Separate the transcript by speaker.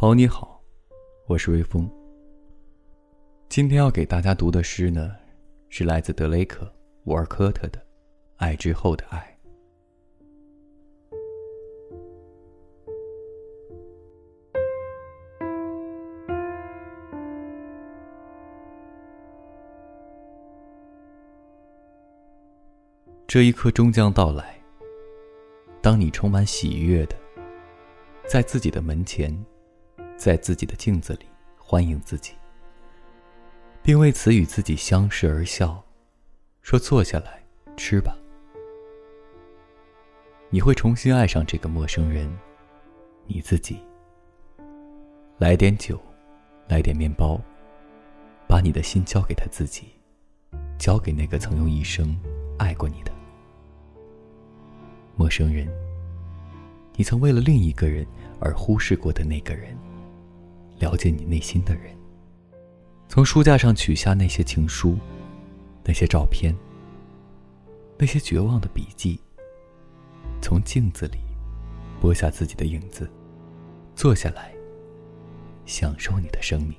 Speaker 1: 朋友你好，我是微风。今天要给大家读的诗呢，是来自德雷克·沃尔科特的《爱之后的爱》。这一刻终将到来。当你充满喜悦的，在自己的门前。在自己的镜子里欢迎自己，并为此与自己相视而笑，说：“坐下来吃吧。”你会重新爱上这个陌生人，你自己。来点酒，来点面包，把你的心交给他自己，交给那个曾用一生爱过你的陌生人。你曾为了另一个人而忽视过的那个人。了解你内心的人，从书架上取下那些情书，那些照片，那些绝望的笔记。从镜子里播下自己的影子，坐下来，享受你的生命。